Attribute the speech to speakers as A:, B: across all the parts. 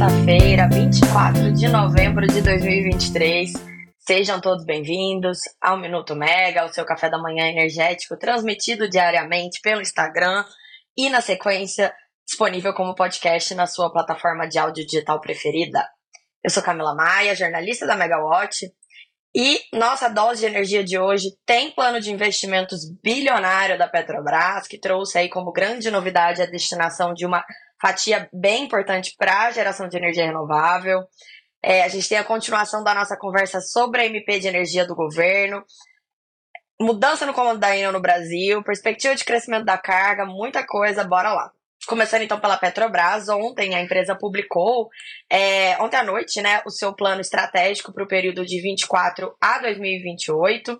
A: sexta-feira, 24 de novembro de 2023. Sejam todos bem-vindos ao Minuto Mega, o seu café da manhã energético, transmitido diariamente pelo Instagram e, na sequência, disponível como podcast na sua plataforma de áudio digital preferida. Eu sou Camila Maia, jornalista da Megawatt, e nossa dose de energia de hoje tem plano de investimentos bilionário da Petrobras, que trouxe aí como grande novidade a destinação de uma fatia bem importante para a geração de energia renovável. É, a gente tem a continuação da nossa conversa sobre a MP de energia do governo, mudança no comando da Enel no Brasil, perspectiva de crescimento da carga, muita coisa, bora lá. Começando então pela Petrobras, ontem a empresa publicou, é, ontem à noite, né, o seu plano estratégico para o período de 24 a 2028,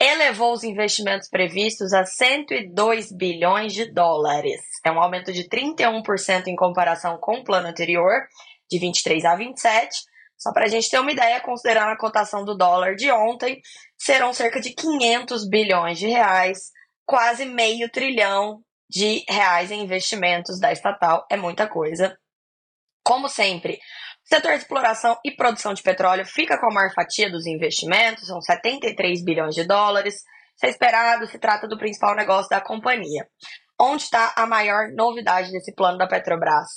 A: elevou os investimentos previstos a 102 bilhões de dólares. É um aumento de 31% em comparação com o plano anterior, de 23 a 27. Só para a gente ter uma ideia, considerando a cotação do dólar de ontem, serão cerca de 500 bilhões de reais, quase meio trilhão de reais em investimentos da estatal. É muita coisa. Como sempre, setor de exploração e produção de petróleo fica com a maior fatia dos investimentos, são 73 bilhões de dólares. Isso é esperado, se trata do principal negócio da companhia. Onde está a maior novidade desse plano da Petrobras?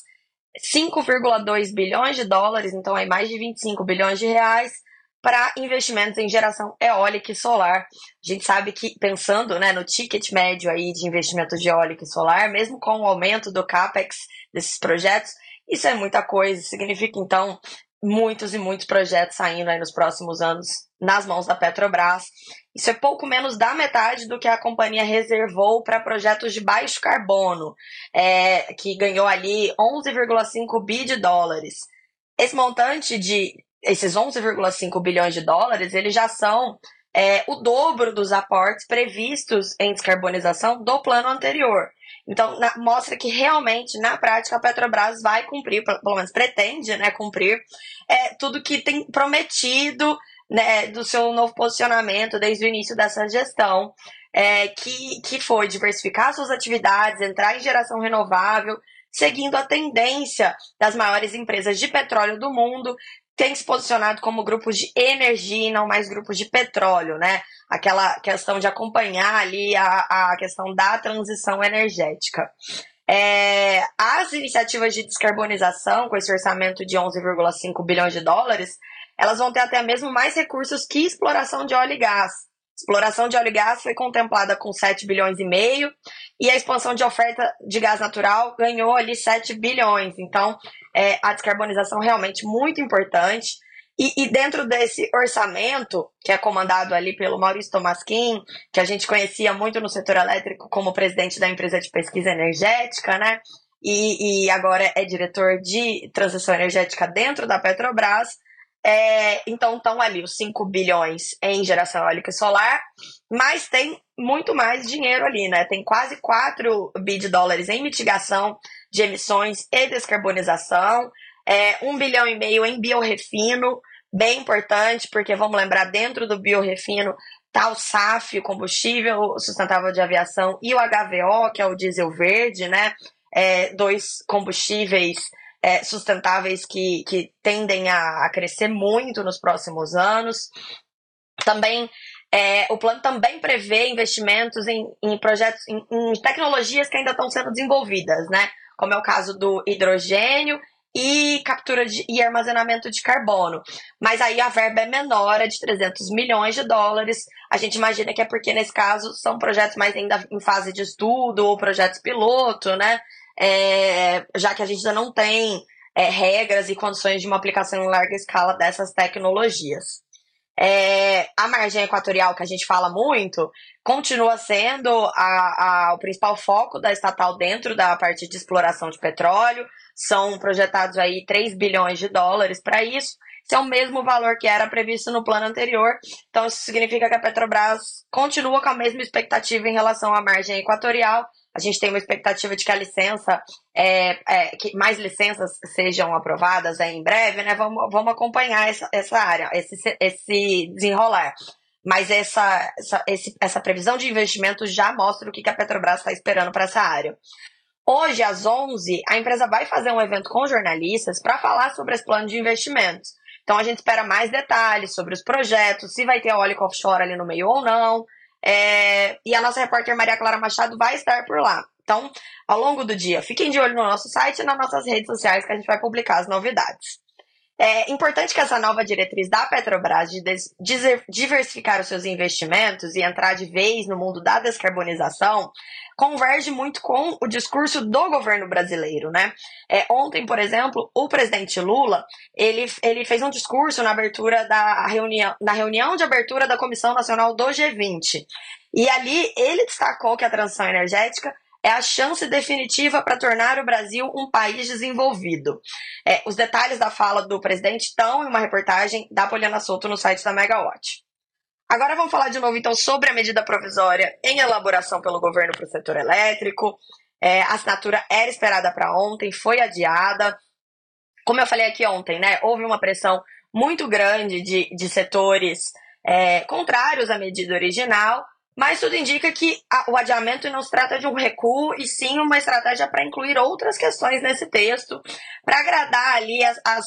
A: 5,2 bilhões de dólares, então é mais de 25 bilhões de reais, para investimentos em geração eólica e solar. A gente sabe que, pensando né, no ticket médio aí de investimento de eólica e solar, mesmo com o aumento do CAPEX desses projetos, isso é muita coisa. Significa, então, muitos e muitos projetos saindo aí nos próximos anos nas mãos da Petrobras. Isso é pouco menos da metade do que a companhia reservou para projetos de baixo carbono, é, que ganhou ali 11,5 bi de dólares. Esse montante de esses 11,5 bilhões de dólares, eles já são é, o dobro dos aportes previstos em descarbonização do plano anterior. Então, na, mostra que realmente, na prática, a Petrobras vai cumprir, pelo menos pretende né, cumprir, é, tudo que tem prometido né, do seu novo posicionamento desde o início dessa gestão, é, que, que foi diversificar suas atividades, entrar em geração renovável, seguindo a tendência das maiores empresas de petróleo do mundo, tem se posicionado como grupos de energia e não mais grupos de petróleo, né? Aquela questão de acompanhar ali a, a questão da transição energética. É, as iniciativas de descarbonização, com esse orçamento de 11,5 bilhões de dólares, elas vão ter até mesmo mais recursos que exploração de óleo e gás. Exploração de óleo e gás foi contemplada com 7 bilhões e meio e a expansão de oferta de gás natural ganhou ali 7 bilhões. Então, é, a descarbonização realmente muito importante. E, e, dentro desse orçamento, que é comandado ali pelo Maurício Tomasquim, que a gente conhecia muito no setor elétrico como presidente da empresa de pesquisa energética, né? E, e agora é diretor de transição energética dentro da Petrobras. É, então estão ali os 5 bilhões em geração eólica e solar, mas tem muito mais dinheiro ali, né? Tem quase 4 bi de dólares em mitigação de emissões e descarbonização, é, 1 bilhão e meio em biorefino, bem importante, porque vamos lembrar, dentro do biorefino tá o SAF, o combustível sustentável de aviação, e o HVO, que é o diesel verde, né? É, dois combustíveis é, sustentáveis que, que tendem a, a, crescer muito nos próximos anos. Também é, o plano também prevê investimentos em, em projetos, em, em, tecnologias que ainda estão sendo desenvolvidas, né? Como é o caso do hidrogênio e captura de, e armazenamento de carbono. Mas aí a verba é menor, é de 300 milhões de dólares. A gente imagina que é porque, nesse caso, são projetos mais ainda em fase de estudo ou projetos piloto, né? é, já que a gente ainda não tem é, regras e condições de uma aplicação em larga escala dessas tecnologias. É, a margem equatorial, que a gente fala muito, continua sendo a, a, o principal foco da estatal dentro da parte de exploração de petróleo. São projetados aí 3 bilhões de dólares para isso. Esse é o mesmo valor que era previsto no plano anterior. Então, isso significa que a Petrobras continua com a mesma expectativa em relação à margem equatorial a gente tem uma expectativa de que a licença, é, é, que mais licenças sejam aprovadas em breve, né? Vamos, vamos acompanhar essa, essa área, esse, esse desenrolar. Mas essa, essa, esse, essa previsão de investimento já mostra o que, a Petrobras está esperando para essa área. Hoje, às 11, a empresa vai fazer um evento com jornalistas para falar sobre esse plano de investimentos. Então, a gente espera mais detalhes sobre os projetos, se vai ter óleo offshore ali no meio ou não. É... E a nossa repórter Maria Clara Machado vai estar por lá. Então, ao longo do dia, fiquem de olho no nosso site e nas nossas redes sociais que a gente vai publicar as novidades. É importante que essa nova diretriz da Petrobras de diversificar os seus investimentos e entrar de vez no mundo da descarbonização converge muito com o discurso do governo brasileiro, né? É, ontem, por exemplo, o presidente Lula ele, ele fez um discurso na abertura da reunião, na reunião de abertura da Comissão Nacional do G20. E ali ele destacou que a transição energética é a chance definitiva para tornar o Brasil um país desenvolvido. É, os detalhes da fala do presidente estão em uma reportagem da Poliana Souto no site da Megawatt. Agora vamos falar de novo então sobre a medida provisória em elaboração pelo governo para o setor elétrico. É, a assinatura era esperada para ontem, foi adiada. Como eu falei aqui ontem, né, houve uma pressão muito grande de, de setores é, contrários à medida original, mas tudo indica que a, o adiamento não se trata de um recuo, e sim uma estratégia para incluir outras questões nesse texto, para agradar ali as, as,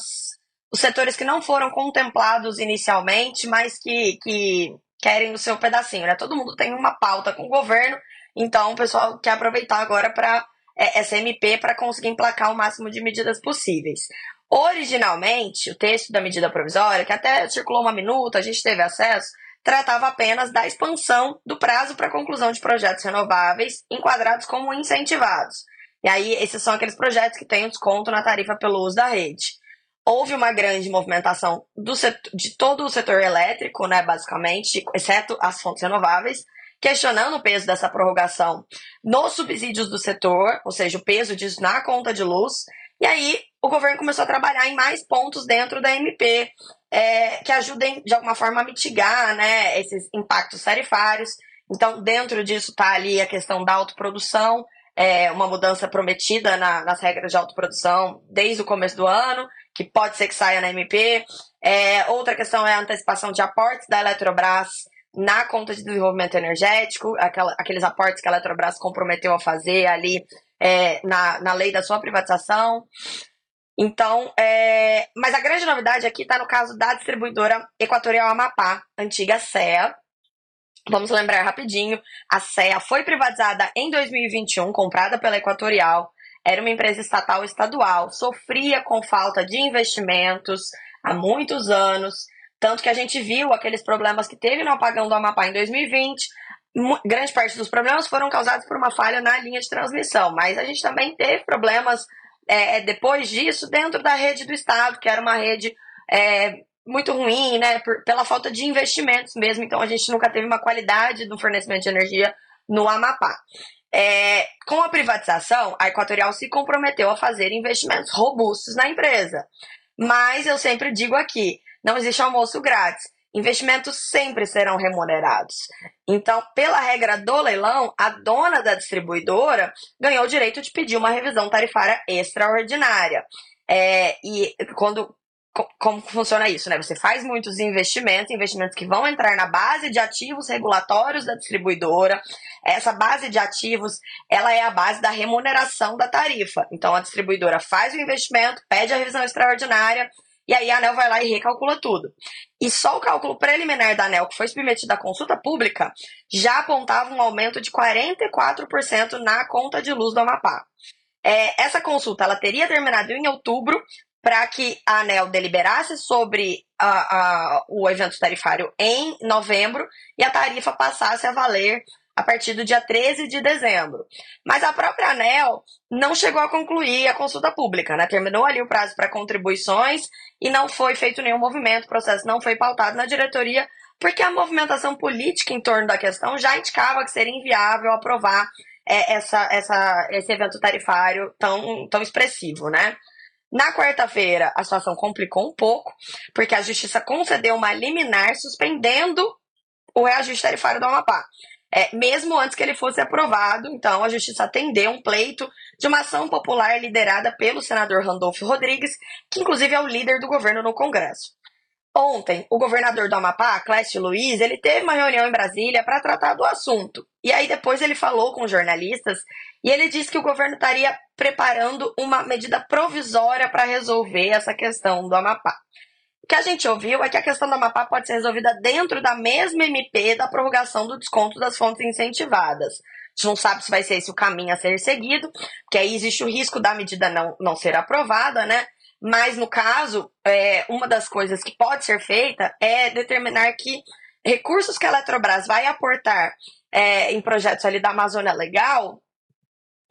A: os setores que não foram contemplados inicialmente, mas que, que querem o seu pedacinho. Né? Todo mundo tem uma pauta com o governo, então o pessoal quer aproveitar agora para é, essa MP para conseguir emplacar o máximo de medidas possíveis. Originalmente, o texto da medida provisória, que até circulou uma minuta, a gente teve acesso, tratava apenas da expansão do prazo para conclusão de projetos renováveis enquadrados como incentivados. E aí, esses são aqueles projetos que têm um desconto na tarifa pelo uso da rede. Houve uma grande movimentação setor, de todo o setor elétrico, né, basicamente, exceto as fontes renováveis, questionando o peso dessa prorrogação nos subsídios do setor, ou seja, o peso disso na conta de luz. E aí, o governo começou a trabalhar em mais pontos dentro da MP, é, que ajudem de alguma forma a mitigar né, esses impactos tarifários. Então, dentro disso está ali a questão da autoprodução, é, uma mudança prometida na, nas regras de autoprodução desde o começo do ano, que pode ser que saia na MP. É, outra questão é a antecipação de aportes da Eletrobras na conta de desenvolvimento energético, aquela, aqueles aportes que a Eletrobras comprometeu a fazer ali é, na, na lei da sua privatização. Então, é... mas a grande novidade aqui está no caso da distribuidora Equatorial Amapá, antiga CEA. Vamos lembrar rapidinho, a CEA foi privatizada em 2021, comprada pela Equatorial. Era uma empresa estatal estadual, sofria com falta de investimentos há muitos anos, tanto que a gente viu aqueles problemas que teve no apagão do Amapá em 2020. Grande parte dos problemas foram causados por uma falha na linha de transmissão, mas a gente também teve problemas é, é, depois disso dentro da rede do Estado, que era uma rede é, muito ruim, né, por, pela falta de investimentos mesmo. Então a gente nunca teve uma qualidade do fornecimento de energia no Amapá. É, com a privatização, a Equatorial se comprometeu a fazer investimentos robustos na empresa. Mas eu sempre digo aqui: não existe almoço grátis investimentos sempre serão remunerados. Então, pela regra do leilão, a dona da distribuidora ganhou o direito de pedir uma revisão tarifária extraordinária. É, e quando como funciona isso, né? Você faz muitos investimentos, investimentos que vão entrar na base de ativos regulatórios da distribuidora. Essa base de ativos, ela é a base da remuneração da tarifa. Então a distribuidora faz o investimento, pede a revisão extraordinária e aí a ANEL vai lá e recalcula tudo. E só o cálculo preliminar da ANEL, que foi submetido à consulta pública, já apontava um aumento de 44% na conta de luz do Amapá. É, essa consulta ela teria terminado em outubro para que a ANEL deliberasse sobre a, a, o evento tarifário em novembro e a tarifa passasse a valer a partir do dia 13 de dezembro. Mas a própria ANEL não chegou a concluir a consulta pública, né? Terminou ali o prazo para contribuições e não foi feito nenhum movimento, o processo não foi pautado na diretoria, porque a movimentação política em torno da questão já indicava que seria inviável aprovar é, essa, essa, esse evento tarifário tão, tão expressivo, né? Na quarta-feira, a situação complicou um pouco, porque a justiça concedeu uma liminar suspendendo o reajuste tarifário do Amapá é, mesmo antes que ele fosse aprovado. Então, a Justiça atendeu um pleito de uma ação popular liderada pelo senador Randolfo Rodrigues, que inclusive é o líder do governo no Congresso. Ontem, o governador do Amapá, Clécio Luiz, ele teve uma reunião em Brasília para tratar do assunto. E aí depois ele falou com jornalistas e ele disse que o governo estaria preparando uma medida provisória para resolver essa questão do Amapá. O que a gente ouviu é que a questão do Amapá pode ser resolvida dentro da mesma MP da prorrogação do desconto das fontes incentivadas. A gente não sabe se vai ser esse o caminho a ser seguido, porque aí existe o risco da medida não, não ser aprovada, né? Mas, no caso, é, uma das coisas que pode ser feita é determinar que recursos que a Eletrobras vai aportar é, em projetos ali da Amazônia Legal,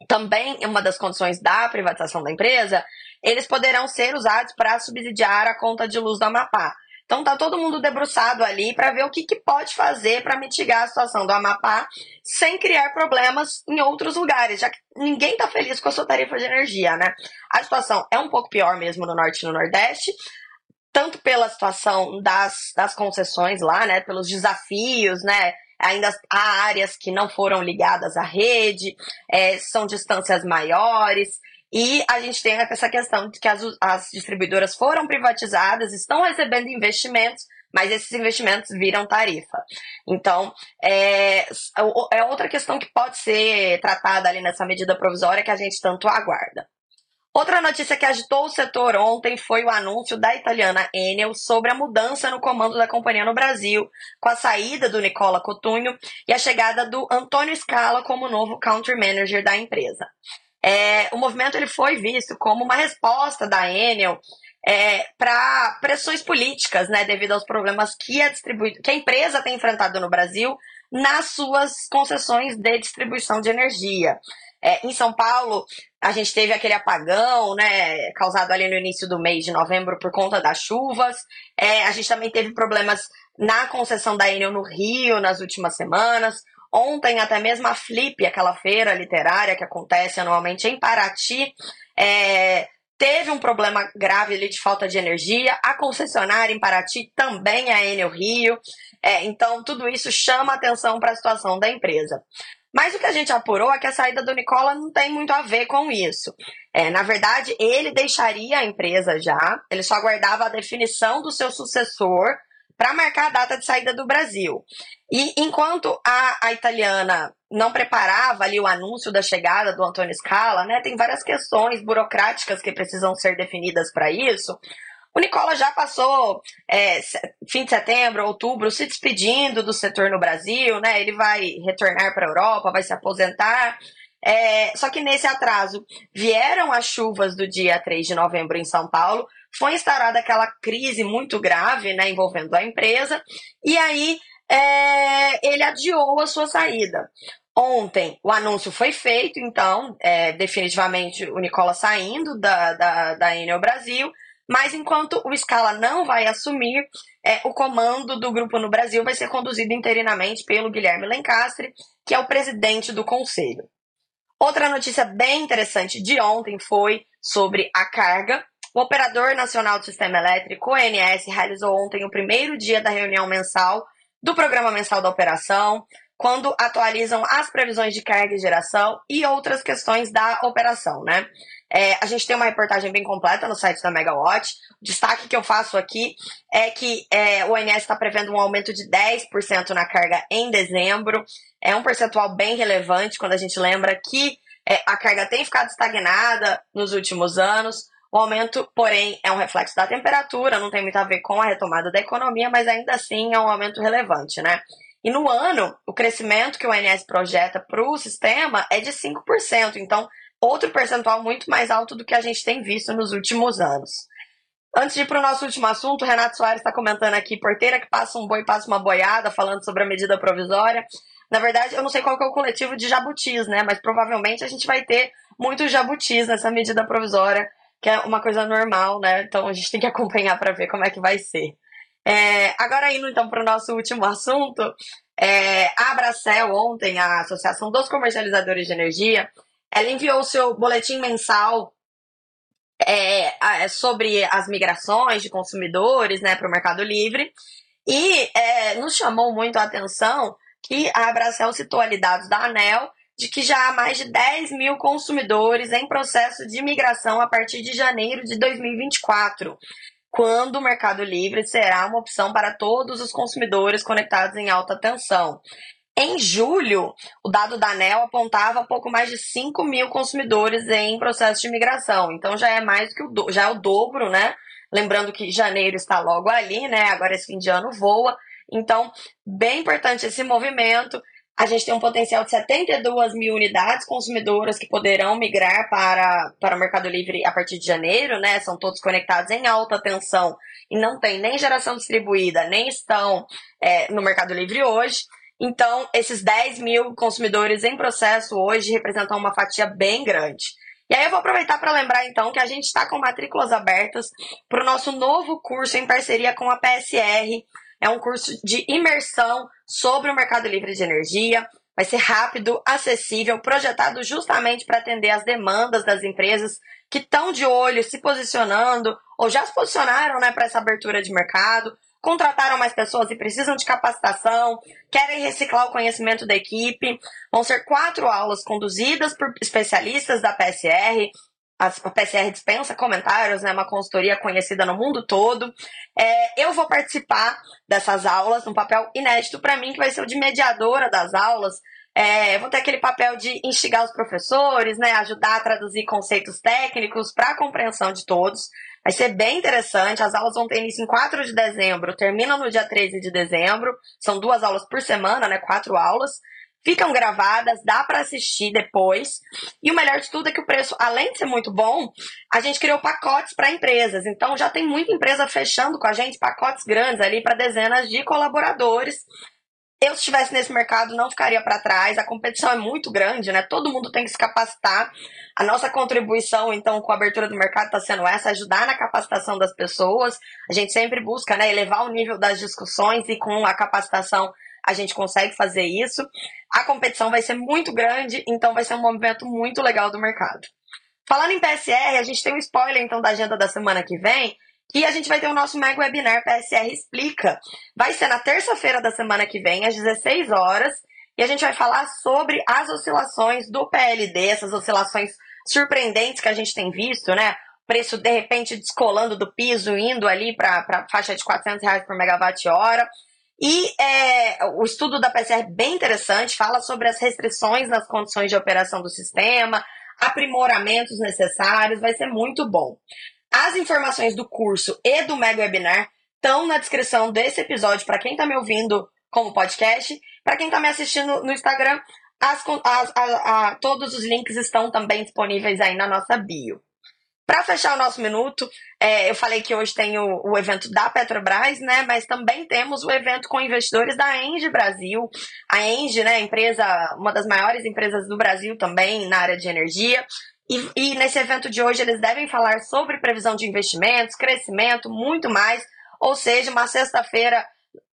A: também uma das condições da privatização da empresa, eles poderão ser usados para subsidiar a conta de luz do Amapá. Então tá todo mundo debruçado ali para ver o que, que pode fazer para mitigar a situação do Amapá sem criar problemas em outros lugares, já que ninguém tá feliz com a sua tarifa de energia, né? A situação é um pouco pior mesmo no norte e no nordeste, tanto pela situação das, das concessões lá, né? Pelos desafios, né? Ainda há áreas que não foram ligadas à rede, é, são distâncias maiores. E a gente tem essa questão de que as, as distribuidoras foram privatizadas, estão recebendo investimentos, mas esses investimentos viram tarifa. Então, é, é outra questão que pode ser tratada ali nessa medida provisória que a gente tanto aguarda. Outra notícia que agitou o setor ontem foi o anúncio da italiana Enel sobre a mudança no comando da companhia no Brasil, com a saída do Nicola Cotunho e a chegada do Antônio Scala como novo country manager da empresa. É, o movimento ele foi visto como uma resposta da Enel é, para pressões políticas, né, devido aos problemas que a, que a empresa tem enfrentado no Brasil nas suas concessões de distribuição de energia. É, em São Paulo, a gente teve aquele apagão, né, causado ali no início do mês de novembro por conta das chuvas. É, a gente também teve problemas na concessão da Enel no Rio nas últimas semanas. Ontem, até mesmo a Flip, aquela feira literária que acontece anualmente em Paraty, é, teve um problema grave ali de falta de energia. A concessionária em Paraty também é a Enel Rio. É, então, tudo isso chama atenção para a situação da empresa. Mas o que a gente apurou é que a saída do Nicola não tem muito a ver com isso. É, na verdade, ele deixaria a empresa já, ele só aguardava a definição do seu sucessor para marcar a data de saída do Brasil. E enquanto a, a, italiana não preparava ali o anúncio da chegada do Antônio Scala, né, tem várias questões burocráticas que precisam ser definidas para isso. O Nicola já passou é, fim de setembro, outubro, se despedindo do setor no Brasil, né? Ele vai retornar para a Europa, vai se aposentar. É, só que nesse atraso vieram as chuvas do dia 3 de novembro em São Paulo, foi instaurada aquela crise muito grave, né, envolvendo a empresa, e aí é, ele adiou a sua saída. Ontem o anúncio foi feito, então, é, definitivamente o Nicola saindo da, da, da Enel Brasil, mas enquanto o Scala não vai assumir, é, o comando do grupo no Brasil vai ser conduzido interinamente pelo Guilherme Lencastre, que é o presidente do conselho. Outra notícia bem interessante de ontem foi sobre a carga, o Operador Nacional do Sistema Elétrico, ONS, realizou ontem o primeiro dia da reunião mensal do Programa Mensal da Operação, quando atualizam as previsões de carga e geração e outras questões da operação, né? É, a gente tem uma reportagem bem completa no site da Megawatt. O destaque que eu faço aqui é que é, o ONS está prevendo um aumento de 10% na carga em dezembro. É um percentual bem relevante quando a gente lembra que é, a carga tem ficado estagnada nos últimos anos. O aumento, porém, é um reflexo da temperatura, não tem muito a ver com a retomada da economia, mas ainda assim é um aumento relevante, né? E no ano, o crescimento que o INS projeta para o sistema é de 5%, então outro percentual muito mais alto do que a gente tem visto nos últimos anos. Antes de ir para o nosso último assunto, o Renato Soares está comentando aqui, porteira que passa um boi passa uma boiada, falando sobre a medida provisória. Na verdade, eu não sei qual é o coletivo de jabutis, né? Mas provavelmente a gente vai ter muitos jabutis nessa medida provisória que é uma coisa normal, né? Então a gente tem que acompanhar para ver como é que vai ser. É, agora indo então para o nosso último assunto, é, a Abracel ontem, a Associação dos Comercializadores de Energia, ela enviou o seu boletim mensal é, sobre as migrações de consumidores né, para o Mercado Livre e é, nos chamou muito a atenção que a Abracel citou ali dados da ANEL de que já há mais de 10 mil consumidores em processo de migração a partir de janeiro de 2024, quando o Mercado Livre será uma opção para todos os consumidores conectados em alta tensão. Em julho, o dado da ANEL apontava pouco mais de 5 mil consumidores em processo de migração. Então já é mais que o, do, já é o dobro, né? Lembrando que janeiro está logo ali, né? Agora esse fim de ano voa. Então, bem importante esse movimento. A gente tem um potencial de 72 mil unidades consumidoras que poderão migrar para, para o Mercado Livre a partir de janeiro, né? São todos conectados em alta tensão e não tem nem geração distribuída, nem estão é, no Mercado Livre hoje. Então, esses 10 mil consumidores em processo hoje representam uma fatia bem grande. E aí eu vou aproveitar para lembrar então que a gente está com matrículas abertas para o nosso novo curso em parceria com a PSR, é um curso de imersão sobre o mercado livre de energia. Vai ser rápido, acessível, projetado justamente para atender as demandas das empresas que estão de olho, se posicionando ou já se posicionaram né, para essa abertura de mercado, contrataram mais pessoas e precisam de capacitação, querem reciclar o conhecimento da equipe. Vão ser quatro aulas conduzidas por especialistas da PSR, a PCR dispensa comentários, é né, uma consultoria conhecida no mundo todo. É, eu vou participar dessas aulas, um papel inédito para mim, que vai ser o de mediadora das aulas. É, vou ter aquele papel de instigar os professores, né, ajudar a traduzir conceitos técnicos para a compreensão de todos. Vai ser bem interessante. As aulas vão ter início em 4 de dezembro, terminam no dia 13 de dezembro. São duas aulas por semana, né? Quatro aulas ficam gravadas, dá para assistir depois. E o melhor de tudo é que o preço, além de ser muito bom, a gente criou pacotes para empresas. Então já tem muita empresa fechando com a gente pacotes grandes ali para dezenas de colaboradores. Eu, se estivesse nesse mercado, não ficaria para trás. A competição é muito grande, né? Todo mundo tem que se capacitar. A nossa contribuição, então, com a abertura do mercado está sendo essa, ajudar na capacitação das pessoas. A gente sempre busca, né, elevar o nível das discussões e com a capacitação a gente consegue fazer isso. A competição vai ser muito grande, então vai ser um movimento muito legal do mercado. Falando em PSR, a gente tem um spoiler então da agenda da semana que vem, que a gente vai ter o nosso mega webinar PSR Explica. Vai ser na terça-feira da semana que vem, às 16 horas, e a gente vai falar sobre as oscilações do PLD, essas oscilações surpreendentes que a gente tem visto, né? Preço de repente descolando do piso, indo ali para a faixa de 400 reais por megawatt-hora. E é, o estudo da PCR é bem interessante, fala sobre as restrições nas condições de operação do sistema, aprimoramentos necessários, vai ser muito bom. As informações do curso e do Mega Webinar estão na descrição desse episódio para quem está me ouvindo como podcast. Para quem está me assistindo no Instagram, as, as, a, a, todos os links estão também disponíveis aí na nossa bio. Para fechar o nosso minuto, é, eu falei que hoje tem o, o, evento da Petrobras, né? Mas também temos o evento com investidores da Engie Brasil. A Engie, né, empresa, uma das maiores empresas do Brasil também na área de energia. E, e nesse evento de hoje eles devem falar sobre previsão de investimentos, crescimento, muito mais. Ou seja, uma sexta-feira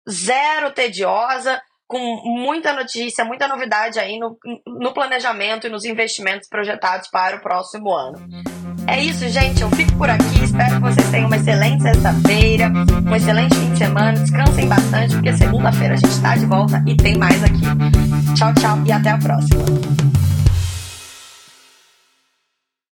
A: zero tediosa, com muita notícia, muita novidade aí no, no planejamento e nos investimentos projetados para o próximo ano. É isso, gente. Eu fico por aqui. Espero que vocês tenham uma excelente sexta-feira, um excelente fim de semana. Descansem bastante, porque segunda-feira a gente está de volta e tem mais aqui. Tchau, tchau e até a próxima.